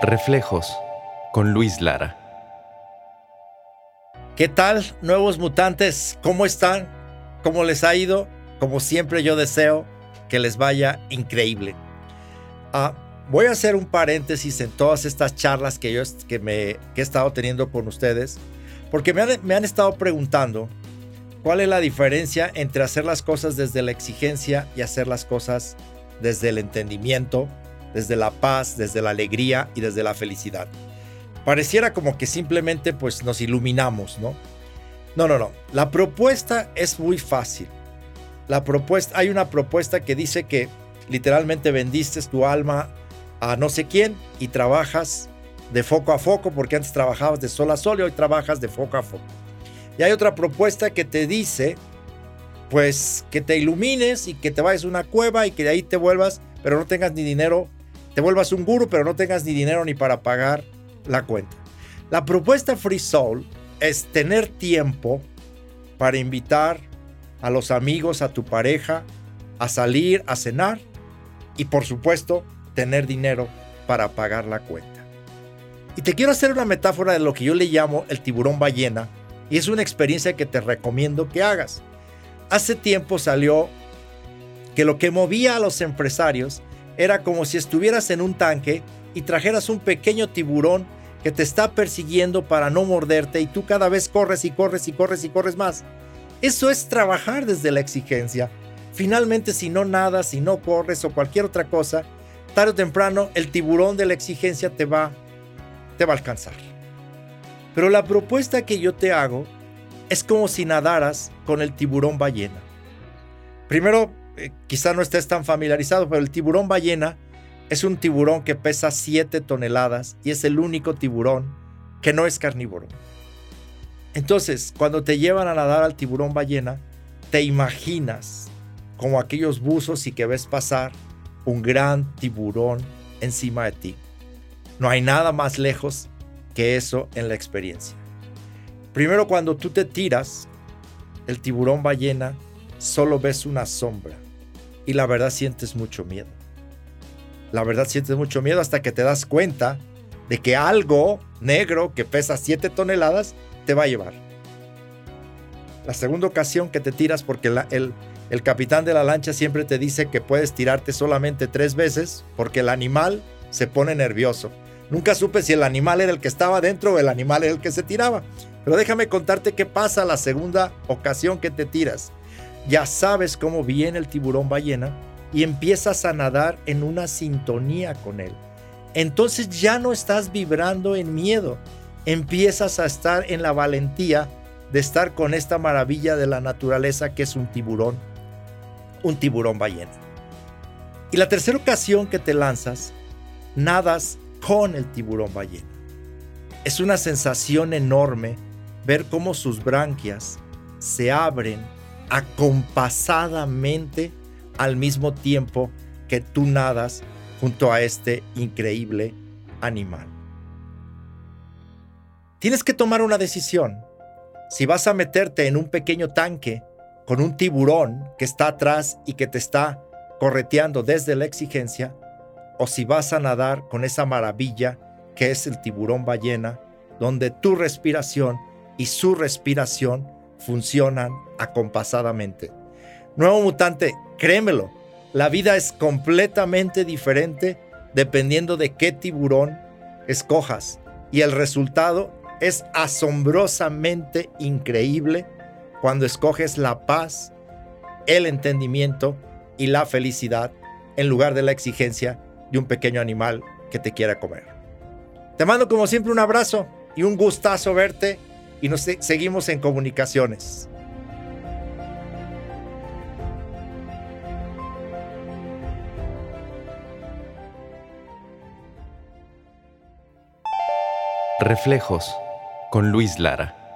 Reflejos con Luis Lara. ¿Qué tal, nuevos mutantes? ¿Cómo están? ¿Cómo les ha ido? Como siempre yo deseo que les vaya increíble. Ah, voy a hacer un paréntesis en todas estas charlas que yo que me, he estado teniendo con ustedes, porque me han, me han estado preguntando cuál es la diferencia entre hacer las cosas desde la exigencia y hacer las cosas desde el entendimiento desde la paz, desde la alegría y desde la felicidad. Pareciera como que simplemente pues nos iluminamos, ¿no? No, no, no. La propuesta es muy fácil. La propuesta, hay una propuesta que dice que literalmente vendiste tu alma a no sé quién y trabajas de foco a foco, porque antes trabajabas de sol a sol y hoy trabajas de foco a foco. Y hay otra propuesta que te dice, pues, que te ilumines y que te vayas a una cueva y que de ahí te vuelvas, pero no tengas ni dinero te vuelvas un guru, pero no tengas ni dinero ni para pagar la cuenta. La propuesta Free Soul es tener tiempo para invitar a los amigos, a tu pareja, a salir, a cenar y por supuesto tener dinero para pagar la cuenta. Y te quiero hacer una metáfora de lo que yo le llamo el tiburón ballena y es una experiencia que te recomiendo que hagas. Hace tiempo salió que lo que movía a los empresarios era como si estuvieras en un tanque y trajeras un pequeño tiburón que te está persiguiendo para no morderte y tú cada vez corres y corres y corres y corres más. Eso es trabajar desde la exigencia. Finalmente, si no nadas, si no corres o cualquier otra cosa, tarde o temprano el tiburón de la exigencia te va, te va a alcanzar. Pero la propuesta que yo te hago es como si nadaras con el tiburón ballena. Primero, eh, quizá no estés tan familiarizado, pero el tiburón ballena es un tiburón que pesa 7 toneladas y es el único tiburón que no es carnívoro. Entonces, cuando te llevan a nadar al tiburón ballena, te imaginas como aquellos buzos y que ves pasar un gran tiburón encima de ti. No hay nada más lejos que eso en la experiencia. Primero cuando tú te tiras, el tiburón ballena solo ves una sombra y la verdad sientes mucho miedo. La verdad sientes mucho miedo hasta que te das cuenta de que algo negro que pesa 7 toneladas te va a llevar. La segunda ocasión que te tiras porque el, el capitán de la lancha siempre te dice que puedes tirarte solamente tres veces porque el animal se pone nervioso. Nunca supe si el animal era el que estaba dentro o el animal era el que se tiraba. Pero déjame contarte qué pasa la segunda ocasión que te tiras ya sabes cómo viene el tiburón ballena y empiezas a nadar en una sintonía con él. Entonces ya no estás vibrando en miedo, empiezas a estar en la valentía de estar con esta maravilla de la naturaleza que es un tiburón, un tiburón ballena. Y la tercera ocasión que te lanzas, nadas con el tiburón ballena. Es una sensación enorme ver cómo sus branquias se abren acompasadamente al mismo tiempo que tú nadas junto a este increíble animal. Tienes que tomar una decisión. Si vas a meterte en un pequeño tanque con un tiburón que está atrás y que te está correteando desde la exigencia, o si vas a nadar con esa maravilla que es el tiburón ballena, donde tu respiración y su respiración funcionan acompasadamente. Nuevo mutante, créemelo, la vida es completamente diferente dependiendo de qué tiburón escojas y el resultado es asombrosamente increíble cuando escoges la paz, el entendimiento y la felicidad en lugar de la exigencia de un pequeño animal que te quiera comer. Te mando como siempre un abrazo y un gustazo verte y nos seguimos en comunicaciones. Reflejos con Luis Lara.